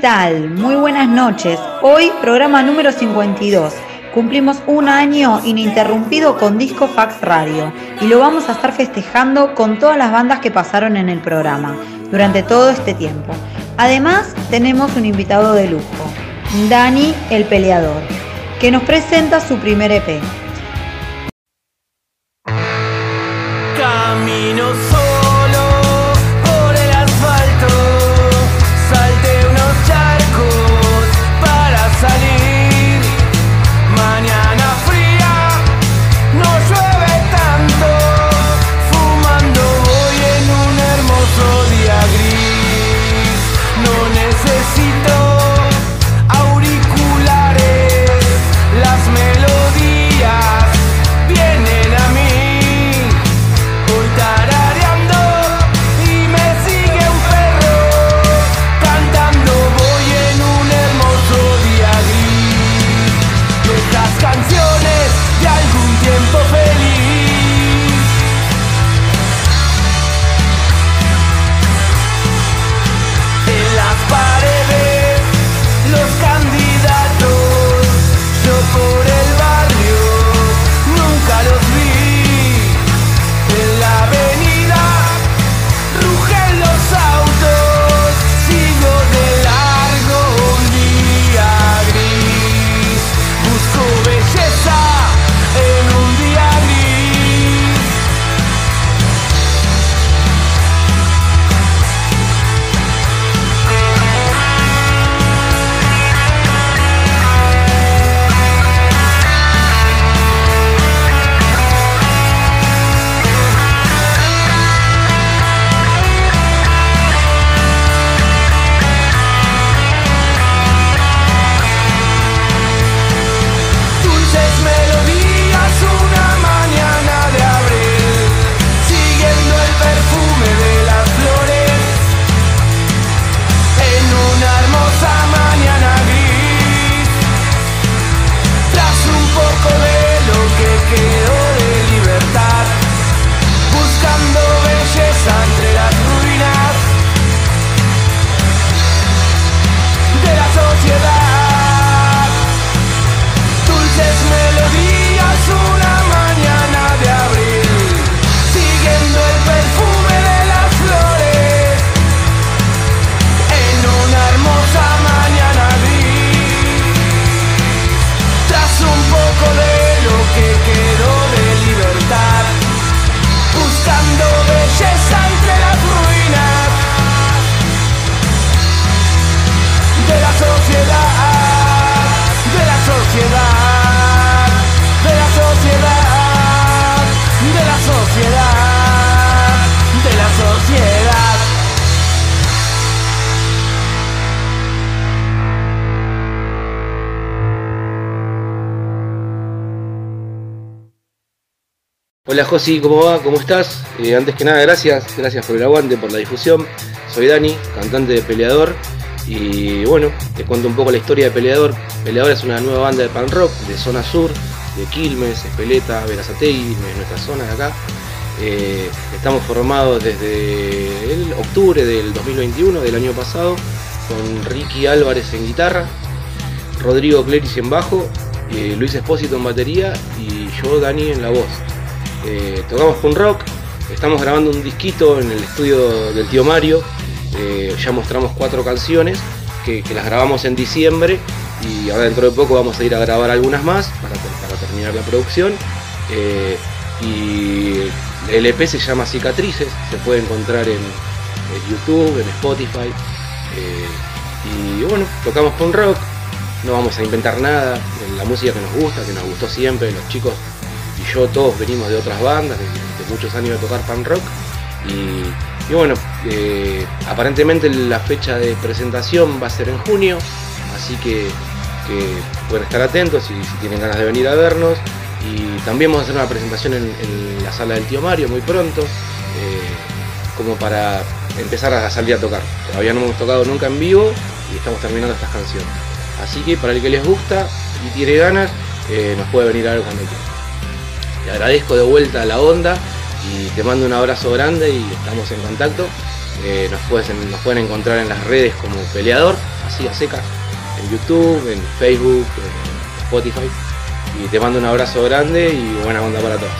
¿Qué tal? Muy buenas noches. Hoy programa número 52. Cumplimos un año ininterrumpido con Disco Fax Radio y lo vamos a estar festejando con todas las bandas que pasaron en el programa durante todo este tiempo. Además, tenemos un invitado de lujo, Dani el Peleador, que nos presenta su primer EP. Hola Josi, ¿cómo va? ¿Cómo estás? Eh, antes que nada, gracias, gracias por el aguante, por la difusión. Soy Dani, cantante de Peleador. Y bueno, te cuento un poco la historia de Peleador. Peleador es una nueva banda de pan rock de zona sur, de Quilmes, Espeleta, Verazategui, de nuestra zona de acá. Eh, estamos formados desde el octubre del 2021, del año pasado, con Ricky Álvarez en guitarra, Rodrigo Cleris en bajo, eh, Luis Espósito en batería y yo, Dani, en la voz. Eh, tocamos punk rock, estamos grabando un disquito en el estudio del tío Mario, eh, ya mostramos cuatro canciones que, las grabamos en diciembre y ahora dentro de poco vamos a ir a grabar algunas más para, ter- para terminar la producción. Eh, y el EP se llama Cicatrices, se puede encontrar en, en YouTube, en Spotify. Y bueno, tocamos punk rock, no vamos a inventar nada, la música que nos gusta, que nos gustó siempre, los chicos yo todos venimos de otras bandas, de, muchos años de tocar punk rock. Y, bueno, eh, aparentemente la fecha de presentación va a ser en junio, así que, que pueden estar atentos si, tienen ganas de venir a vernos. Y también vamos a hacer una presentación en, en la sala del tío Mario muy pronto, eh, como para empezar a salir a tocar. Todavía no hemos tocado nunca en vivo y estamos terminando estas canciones. Así que para el que les gusta y tiene ganas, eh, nos puede venir a ver cuando quiera. Te agradezco de vuelta la onda y te mando un abrazo grande y estamos en contacto. Eh, nos, puedes- nos pueden encontrar en las redes como peleador, así a secas, en YouTube, en Facebook, en Spotify. Y te mando un abrazo grande y buena onda para todos.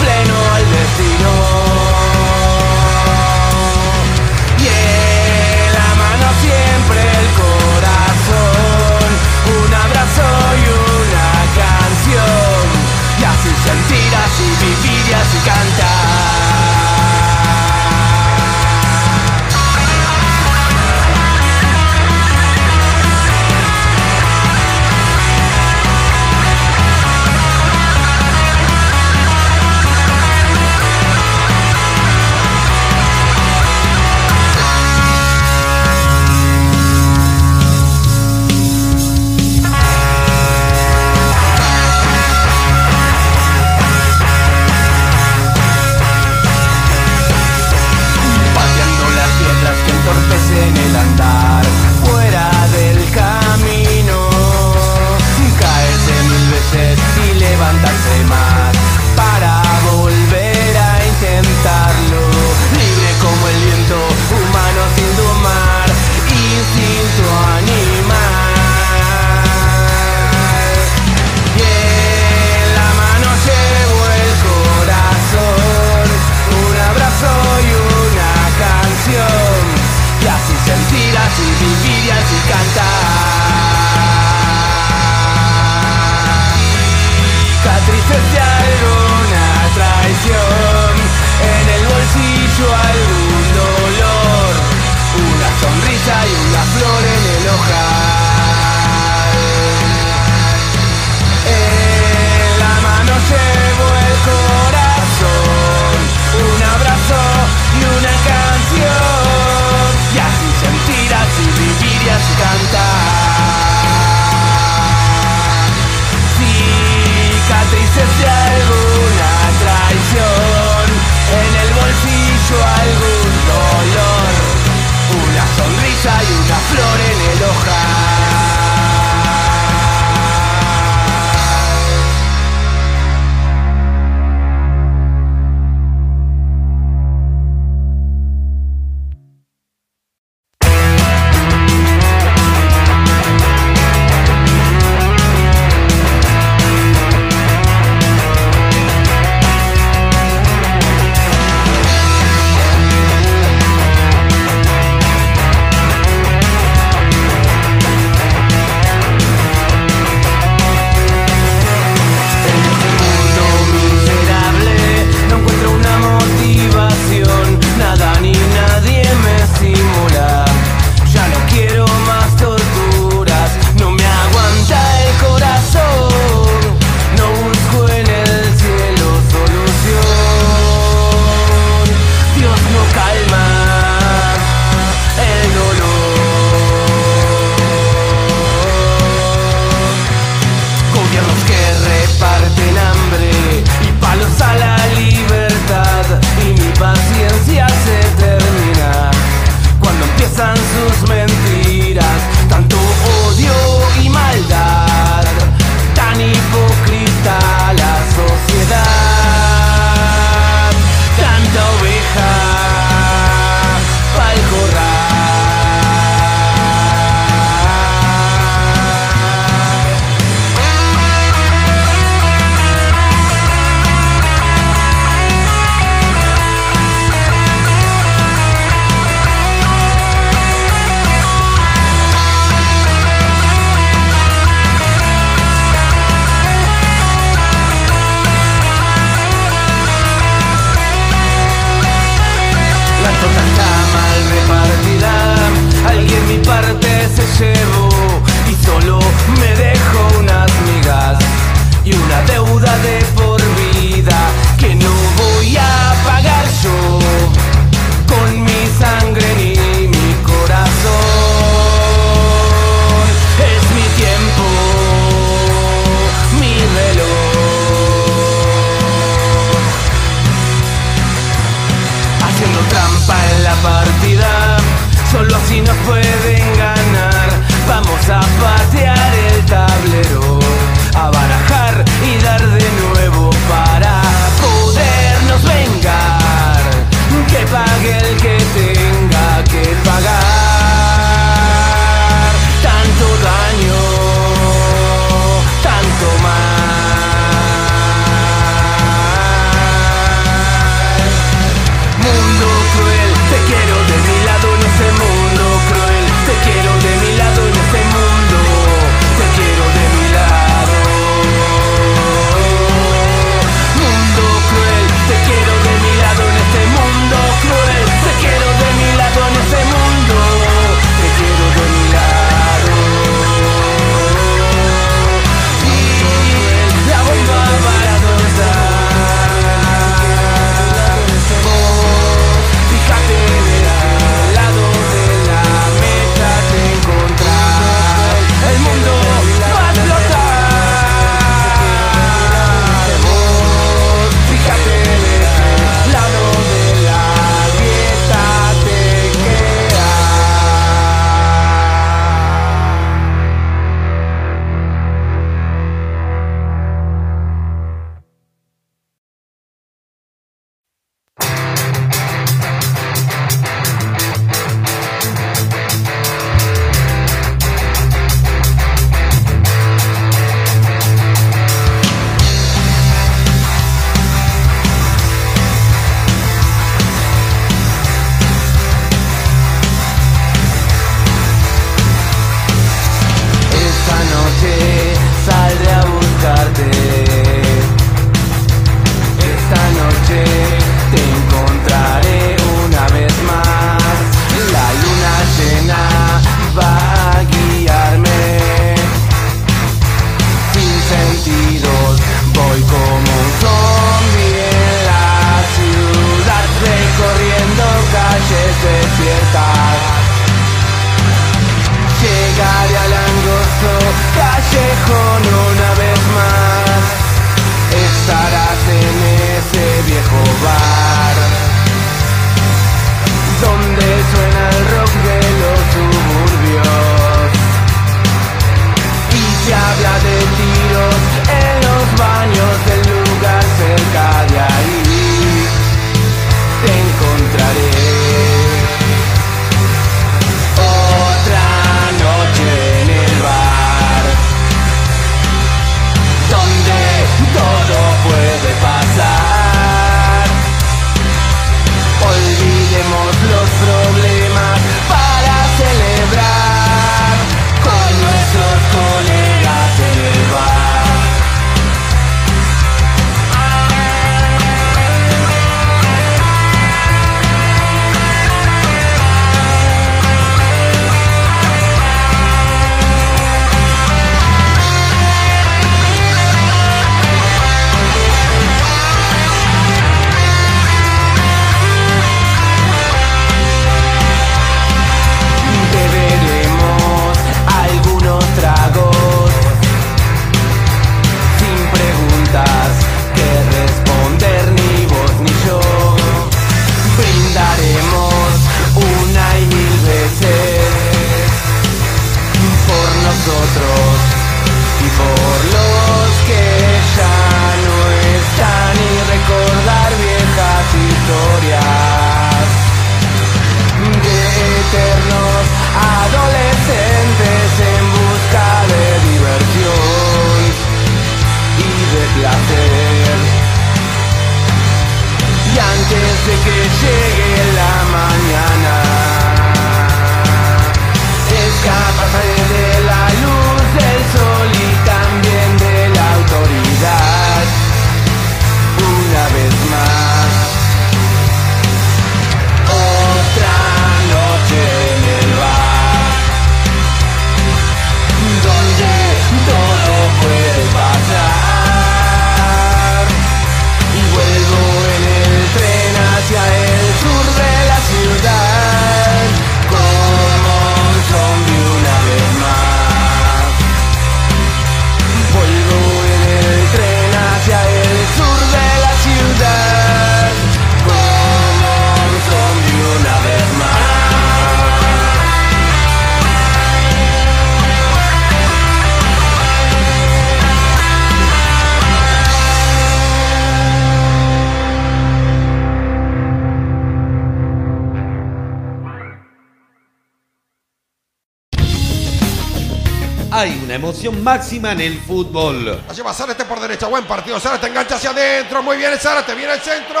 Máxima en el fútbol. La lleva Zárate por derecha, buen partido. Zárate engancha hacia adentro, muy bien Zárate, viene el centro.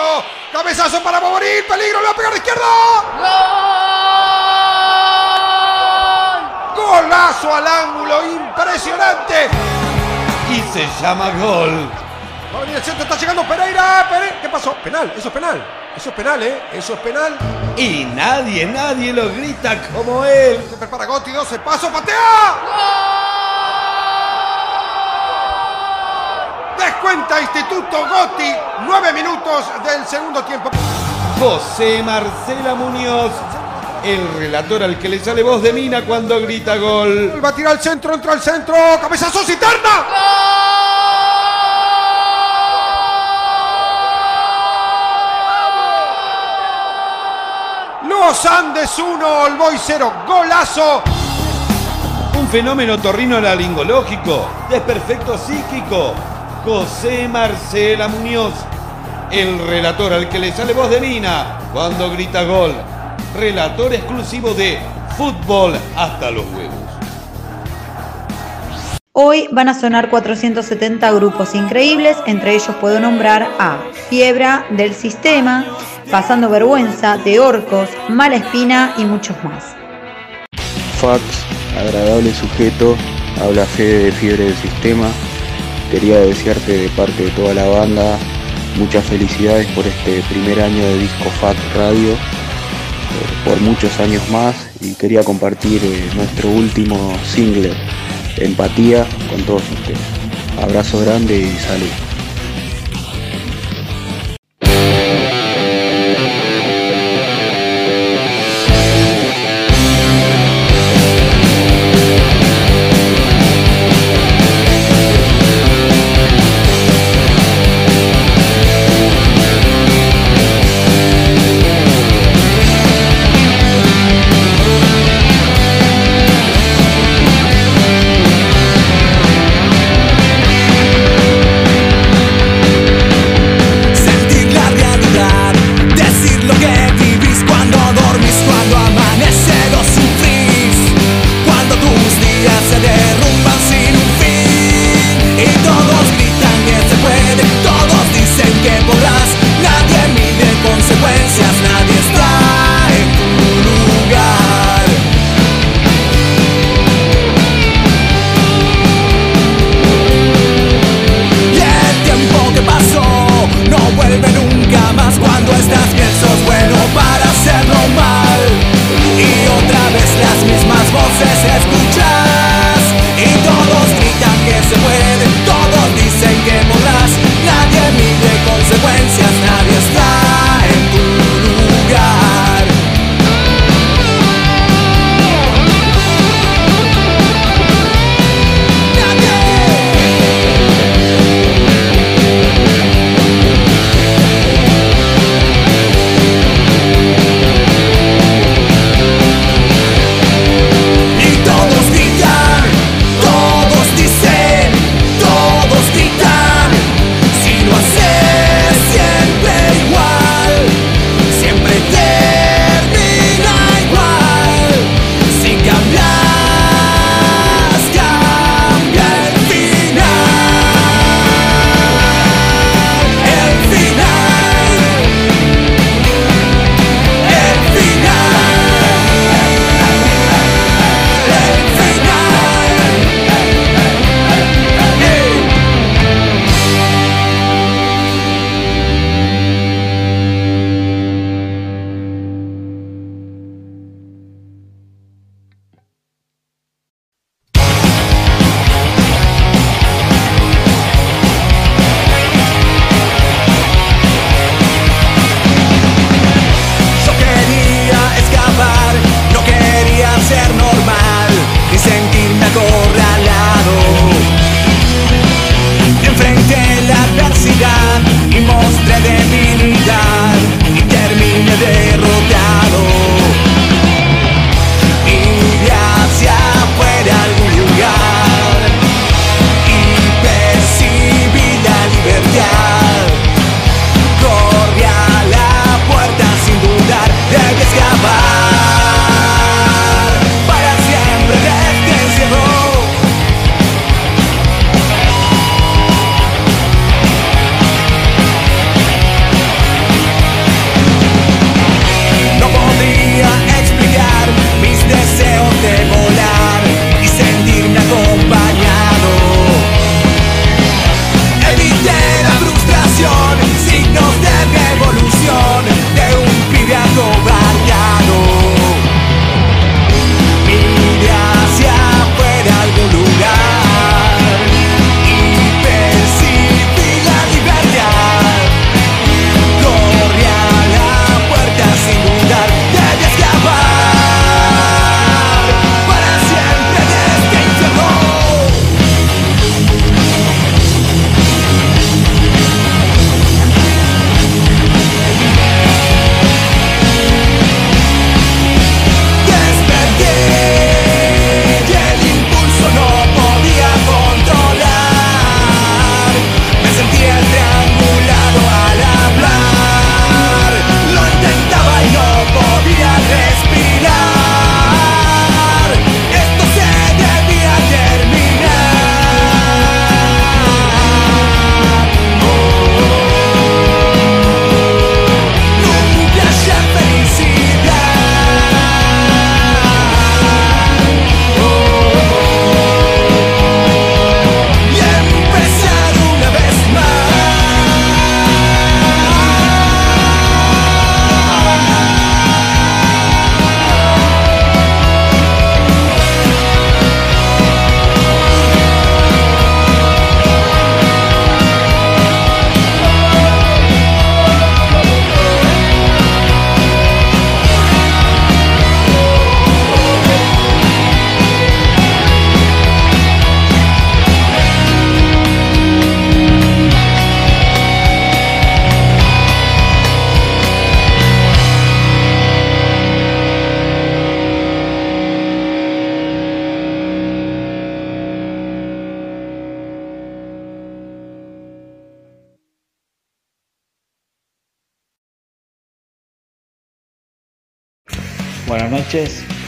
Cabezazo para morir, peligro, le va a pegar de izquierda. ¡Gol! Golazo al ángulo, impresionante. Y se llama gol. Va a venir el centro, está llegando Pereira. Pereira. ¿Qué pasó? Penal, eso es penal. Eso es penal, ¿eh? Eso es penal. Y nadie, nadie lo grita como él. Se prepara Gotti, 12 pasos, patea. Descuenta Instituto Gotti, nueve minutos del segundo tiempo. José Marcela Muñoz, el relator al que le sale voz de mina cuando grita gol. Va a tirar al centro, entra al centro, cabezazo cisterna. Los Andes 1, Olboy 0, golazo. Un fenómeno torrino laringológico, desperfecto psíquico. José Marcela Muñoz, el relator al que le sale voz de mina cuando grita gol. Relator exclusivo de Fútbol hasta los huevos. Hoy van a sonar 470 grupos increíbles, entre ellos puedo nombrar a Fiebra del Sistema, Pasando Vergüenza, de Orcos, Mala Espina y muchos más. Fax, agradable sujeto, habla Fede de Fiebre del Sistema. Quería desearte de parte de toda la banda muchas felicidades por este primer año de Disco Fax Radio, eh, por muchos años más y quería compartir eh, nuestro último single, Empatía, con todos ustedes. Abrazo grande y salud.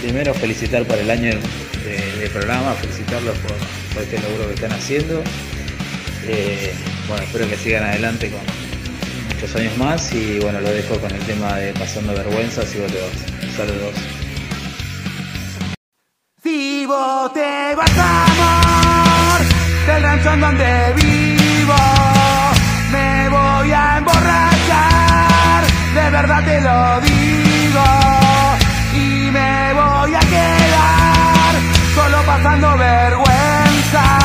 Primero felicitar por el año de, programa, felicitarlos por, este logro que están haciendo. Eh, bueno, espero que sigan adelante con muchos años más y bueno, lo dejo con el tema de pasando vergüenzas y goleos. Saludos. Si vos te vas amor del rancho donde vivo, me voy a emborrachar, de verdad te lo digo, solo pasando vergüenza.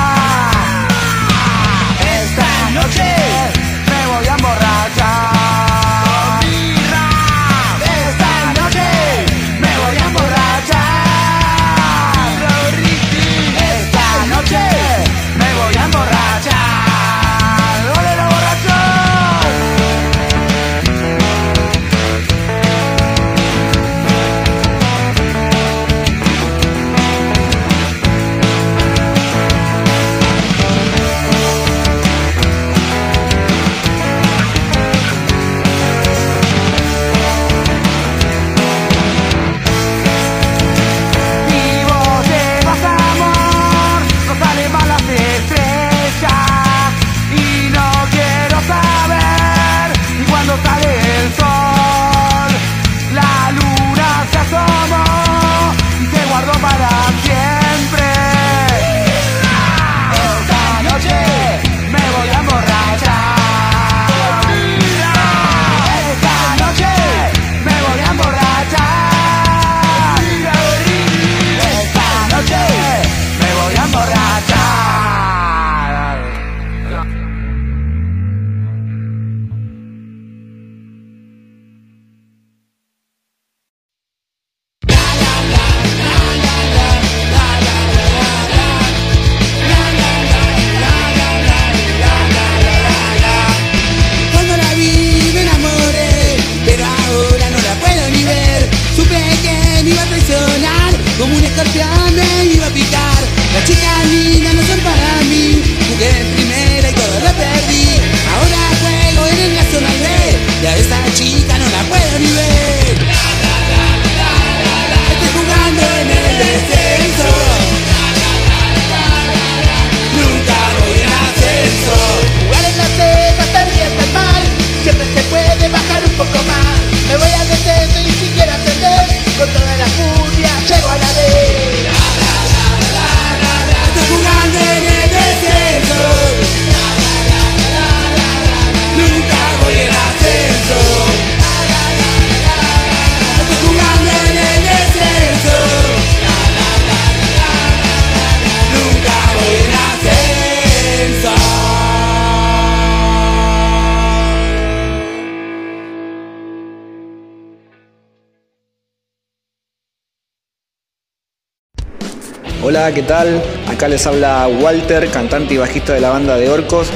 ¿Qué tal? Acá les habla Walter, cantante y bajista de la banda de Orcos.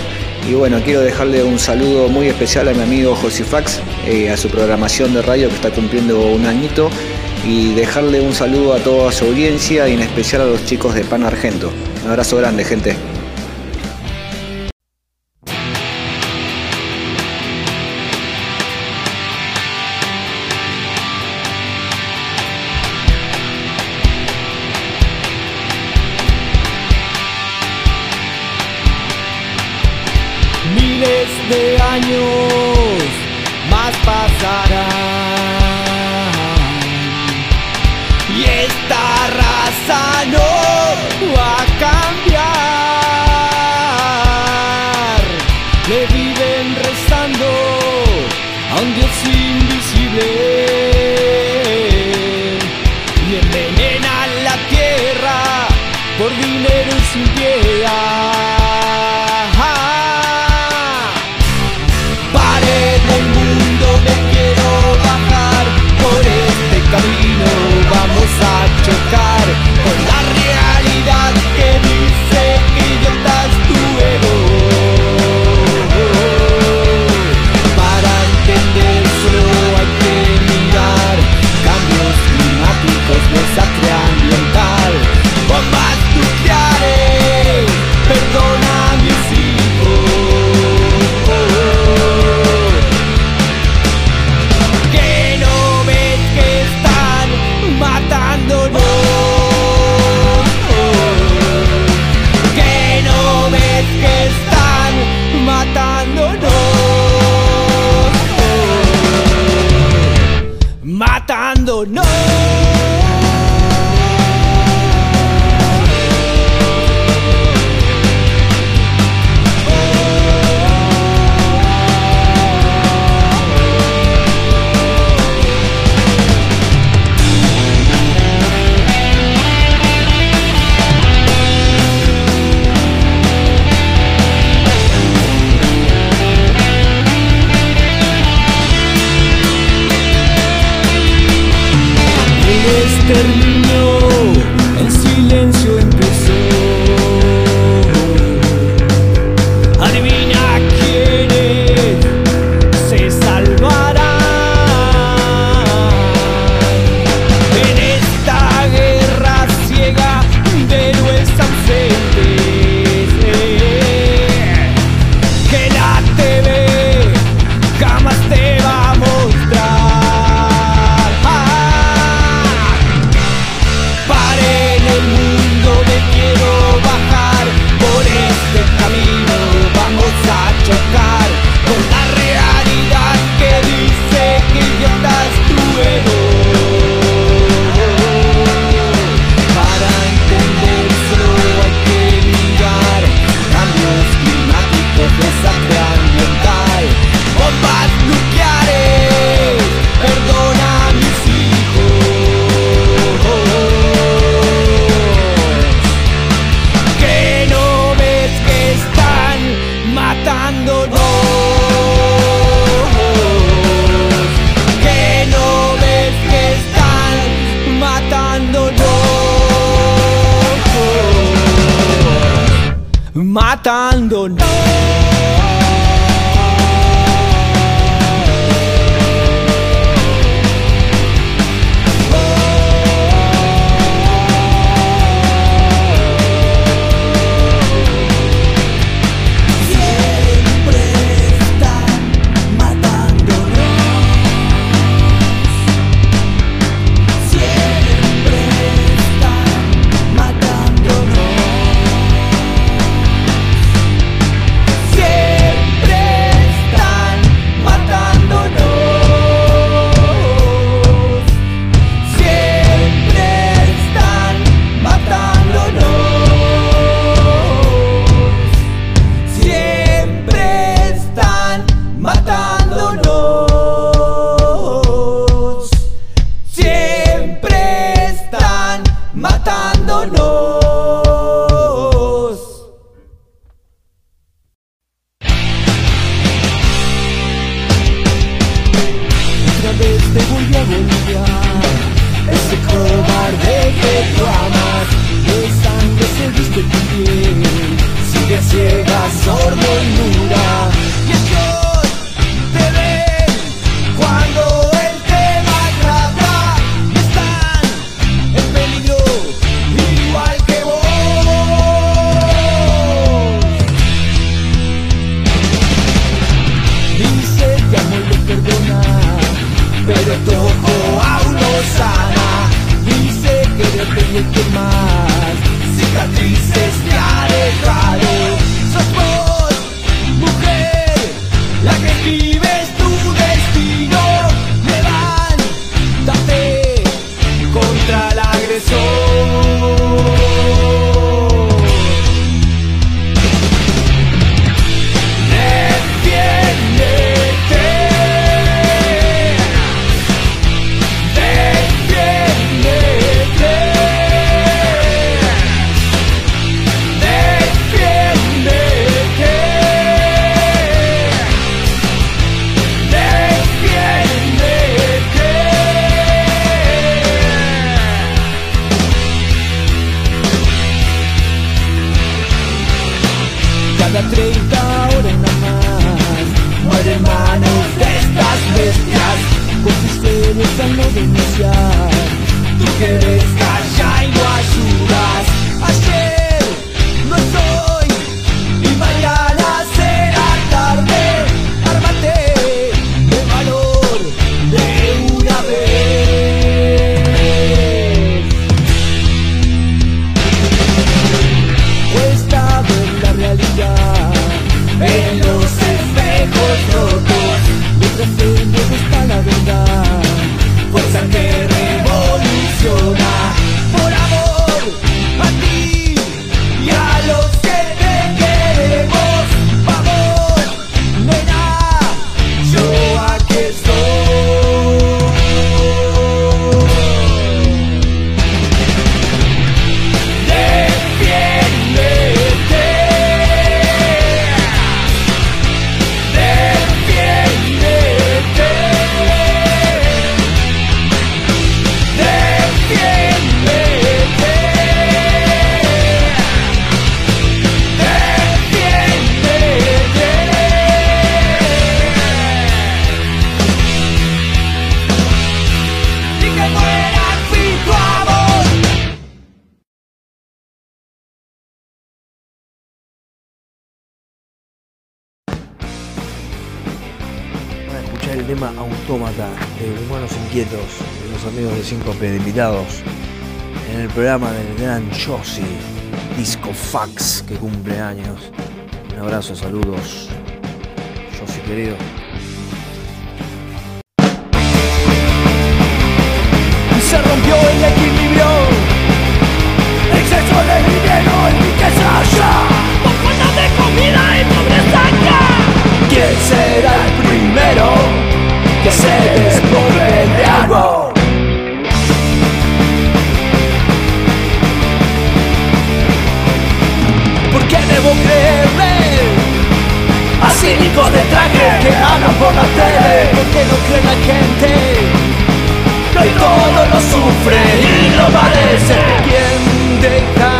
Y bueno, quiero dejarle un saludo muy especial a mi amigo Josifax, eh, a su programación de radio que está cumpliendo un añito. Y dejarle un saludo a toda su audiencia y en especial a los chicos de Pan Argento. Un abrazo grande, gente. de años más pasarán. Y esta raza no. God. Josi, Disco Fax, que cumple años. Un abrazo, saludos. Josi querido. Se rompió el equilibrio, exceso de dinero en riqueza allá, con falta de comida y pobreza ¿Quién será el primero que se despoja? cínicos de traje que hablan por la tele porque no creen la gente. No y todo lo sufre y lo parece. ¿Quién deja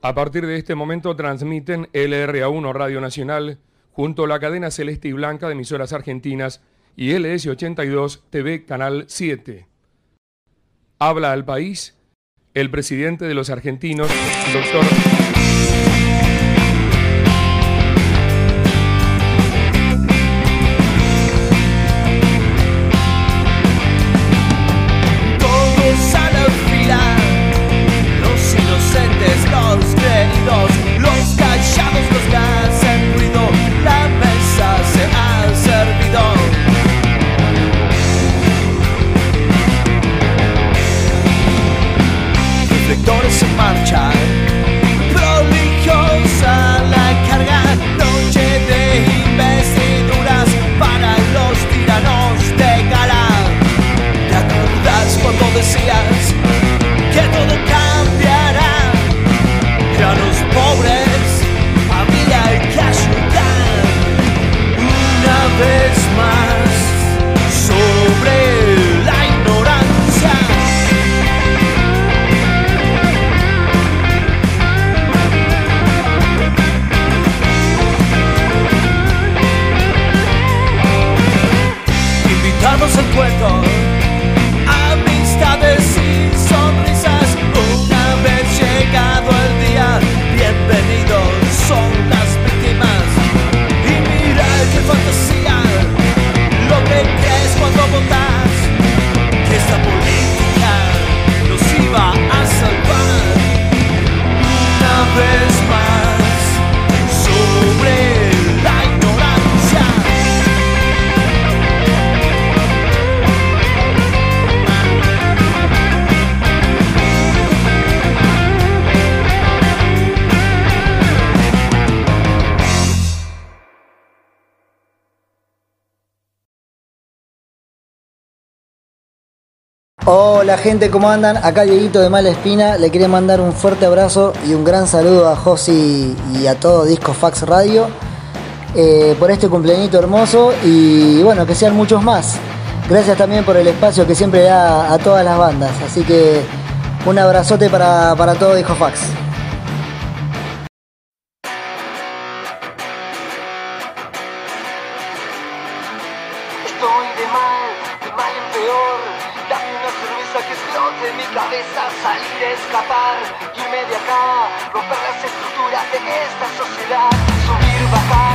A partir de este momento transmiten LRA1 Radio Nacional junto a la cadena celeste y blanca de emisoras argentinas y LS82 TV Canal 7. Habla al país el presidente de los argentinos, doctor... Hola gente, ¿cómo andan? Acá Dieguito de Mala Espina. Le quería mandar un fuerte abrazo y un gran saludo a Josi y a todo Disco Fax Radio eh, por este cumpleañito hermoso y bueno, que sean muchos más. Gracias también por el espacio que siempre da a todas las bandas. Así que un abrazote para, para todo Disco Fax. Esta sociedad, subir, bajar,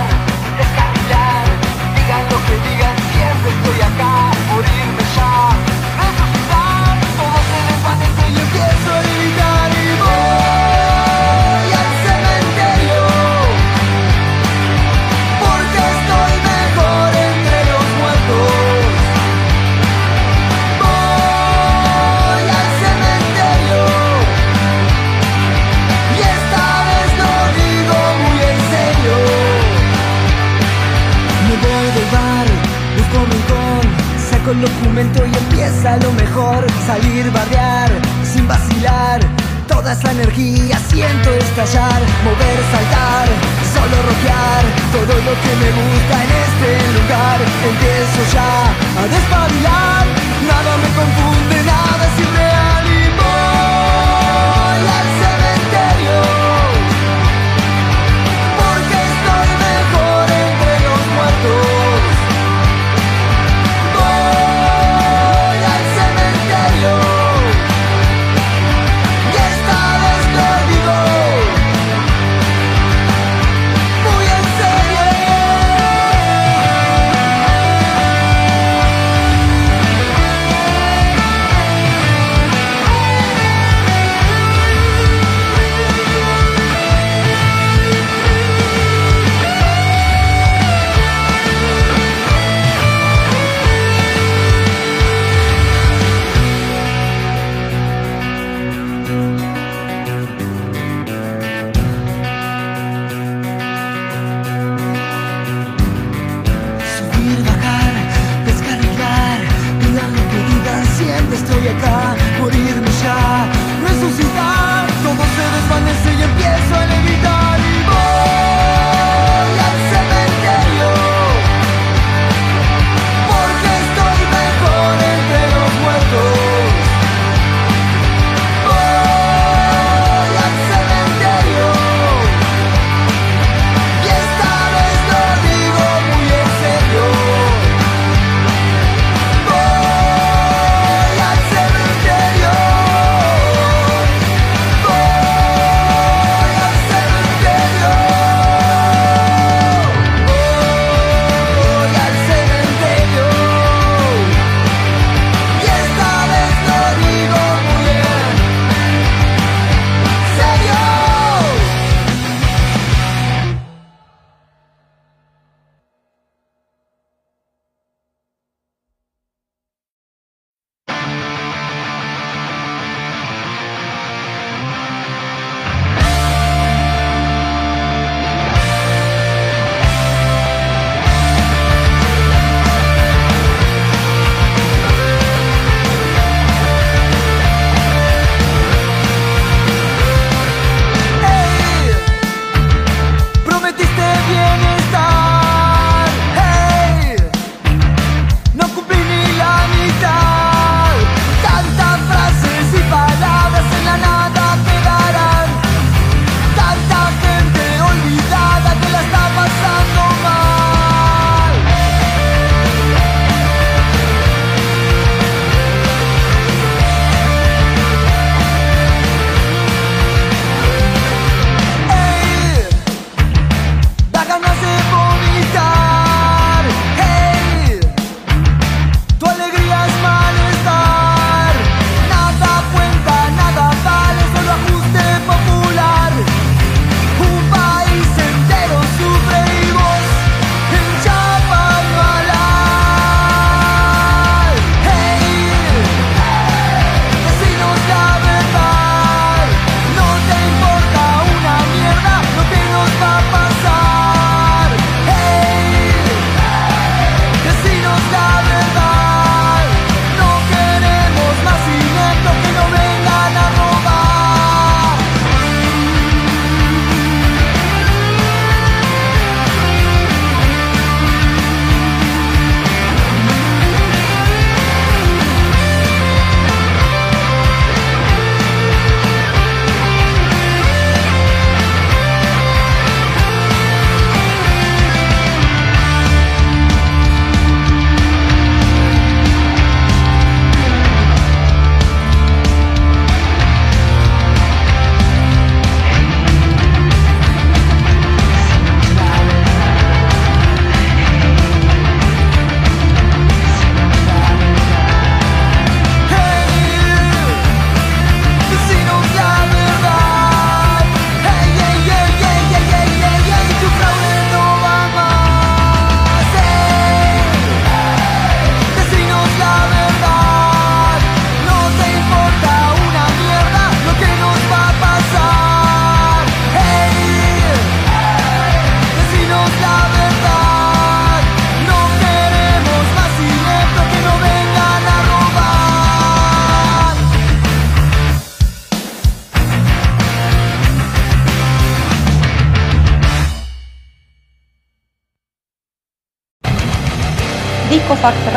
el documento y empieza lo mejor. Salir, bardear, sin vacilar. Toda esa energía siento estallar, mover, saltar, solo rockear todo lo que me gusta en este lugar. Empiezo ya a despabilar, nada me confunde, nada es irreal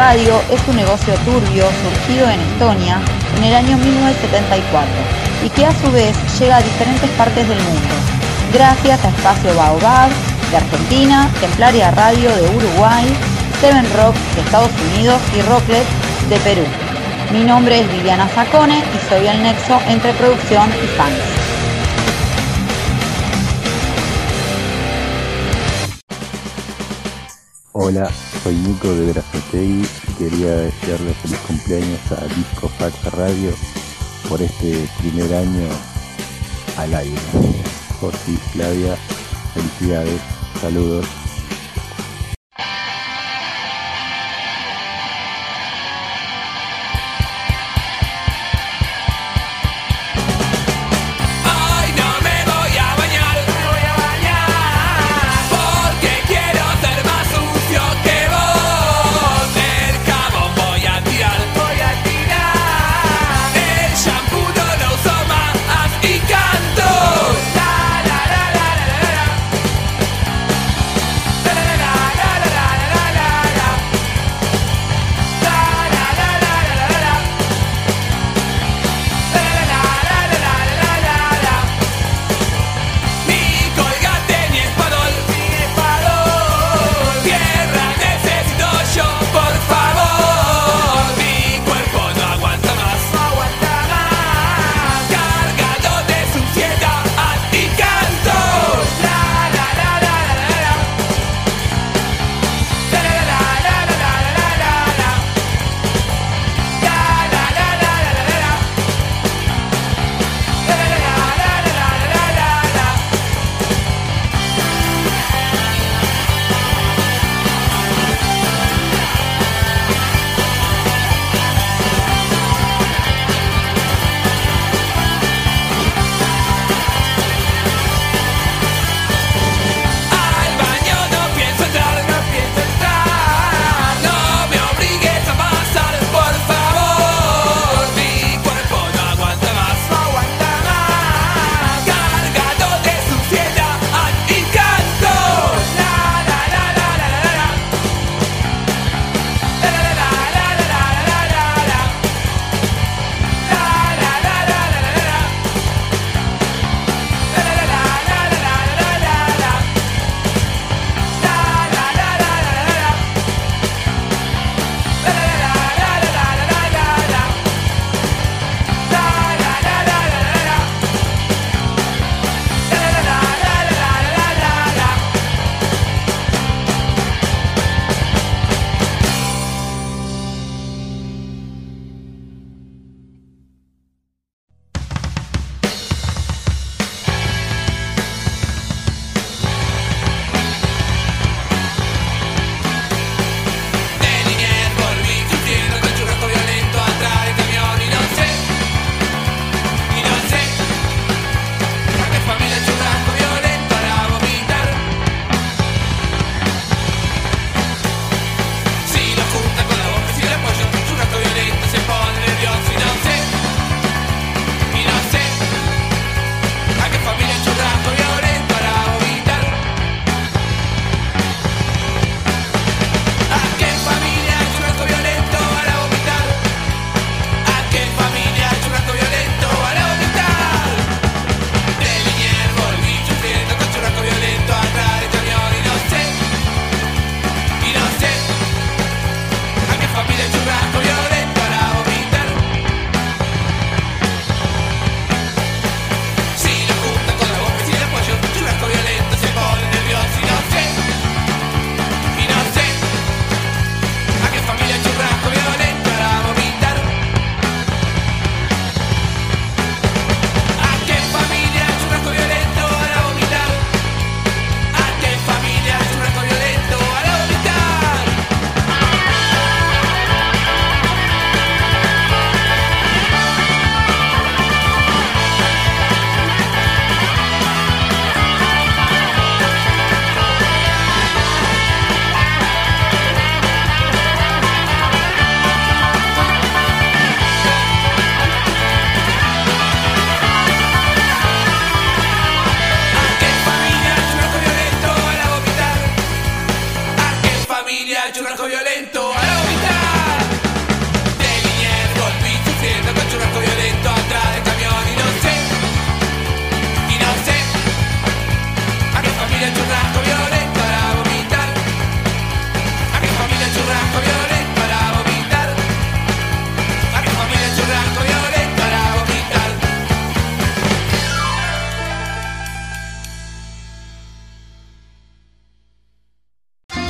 Radio es un negocio turbio surgido en Estonia en el año 1974 y que a su vez llega a diferentes partes del mundo, gracias a Espacio Baobab de Argentina, Templaria Radio de Uruguay, Seven Rock de Estados Unidos y Rocklet de Perú. Mi nombre es Viviana Sacone y soy el nexo entre producción y fans. Hola, soy Nico de Brazategui y quería desearle feliz cumpleaños a Disco Fax Radio por este primer año al aire. José y Flavia, felicidades, saludos.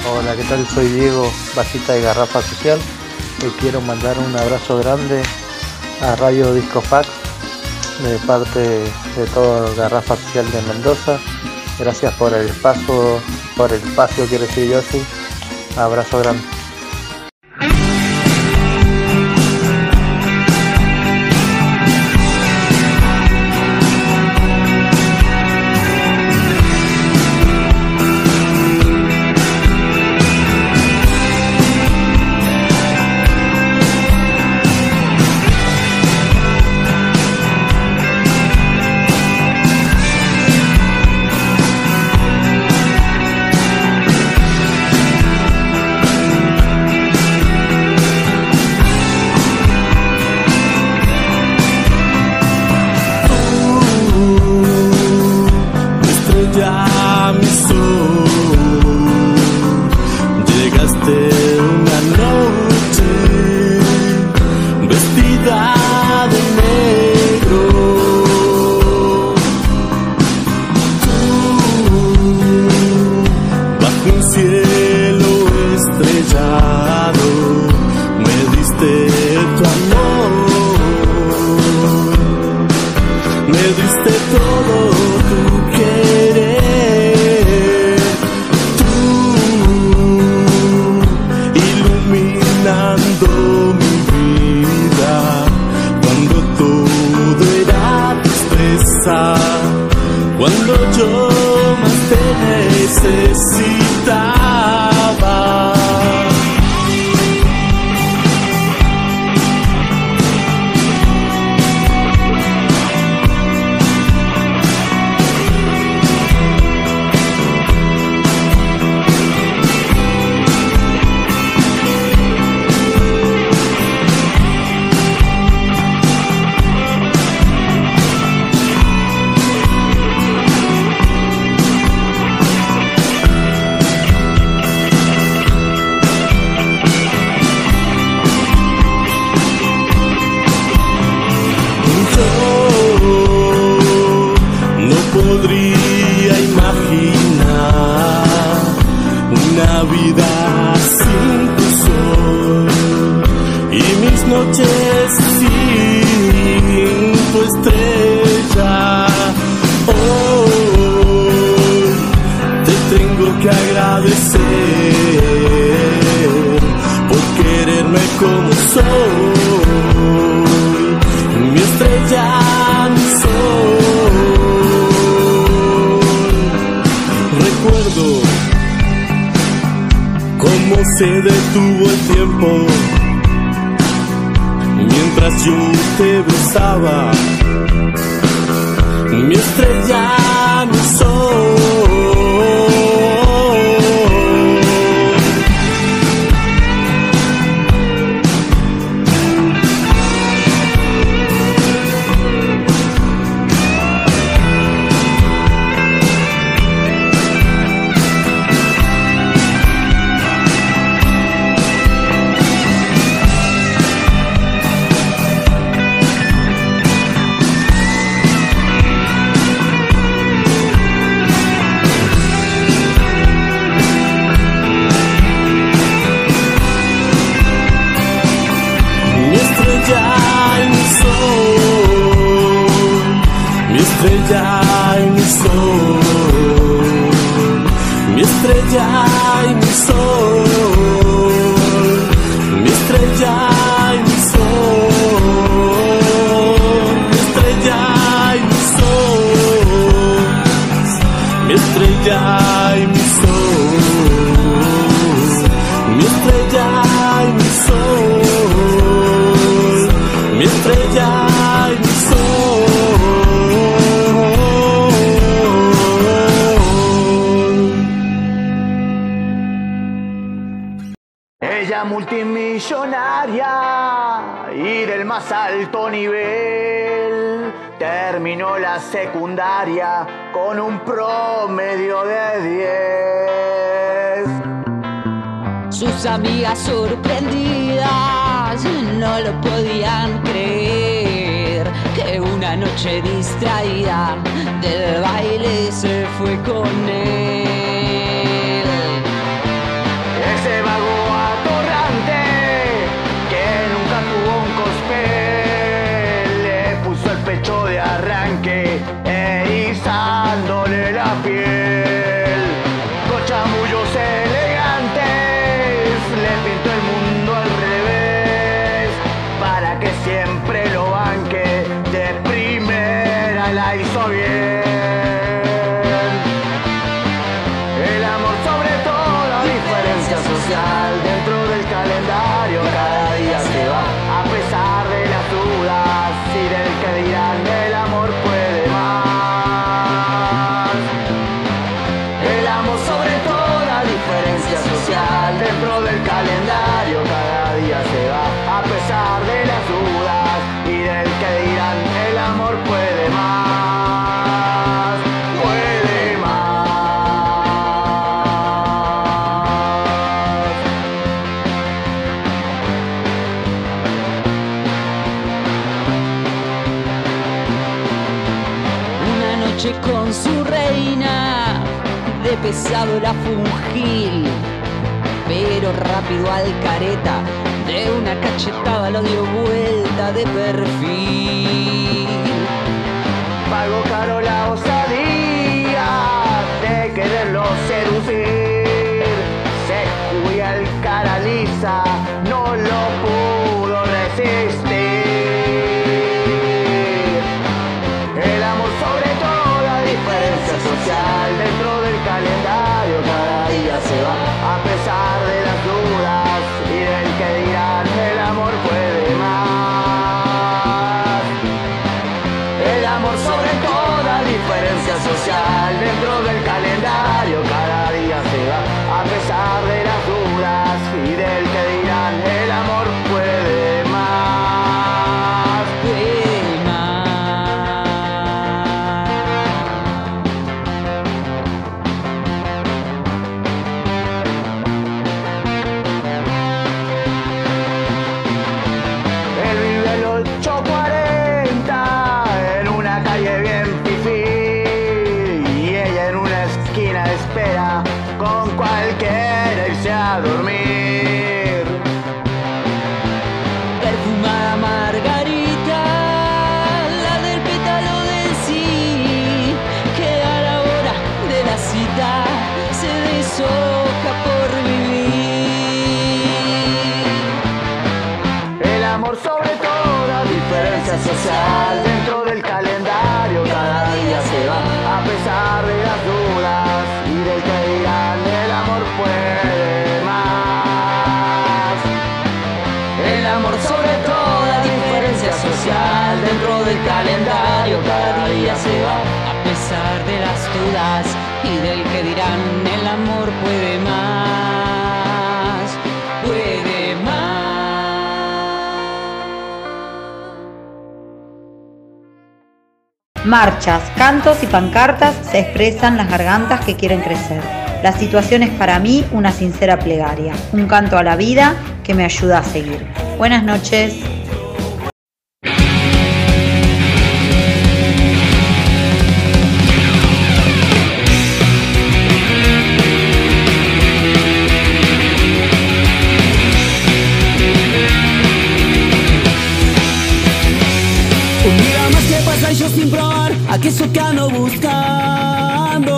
Hola, ¿qué tal? Soy Diego, bajista de Garrafa Social. Le quiero mandar un abrazo grande a Radio Disco Fax de parte de todo Garrafa Social de Mendoza. Gracias por el espacio, por el espacio quiero decir yo sí. Abrazo grande. Multimillonaria y del más alto nivel. Terminó la secundaria con un promedio de 10. Sus amigas sorprendidas no lo podían creer que una noche distraída del baile se fue con él. happy. Su reina, de pesado la fungil, pero rápido al careta, de una cachetada lo dio vuelta de perfil. Pago caro la osadía de quererlo seducir. Se juega el cara lisa, no lo pudo dirán el amor puede más, puede Marchas, cantos y pancartas se expresan las gargantas que quieren crecer. La situación es para mí una sincera plegaria, un canto a la vida que me ayuda a seguir. Buenas noches. Aquello que ando buscando.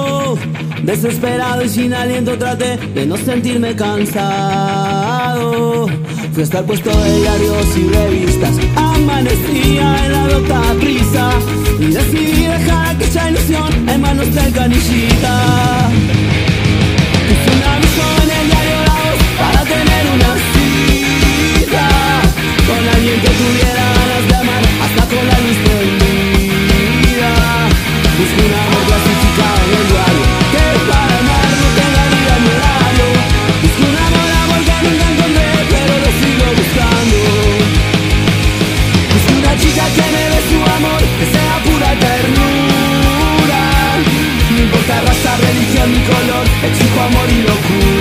Desesperado y sin aliento traté de no sentirme cansado. Fui a estar puesto de diarios y revistas. Amanecía en la lota prisa. Y decidí dejar aquella ilusión en manos del canillita. Puse un aviso en el diario La para tener una cita con alguien que tuviera ganas de amar hasta con la luz. Busco un amor clasificado en el diario que para amar no tenga ni horario. Busco un amor, amor que nunca encontré, pero lo sigo buscando. Busco una chica que me dé su amor, que sea pura ternura. No importa raza, religión ni color, exijo amor y locura.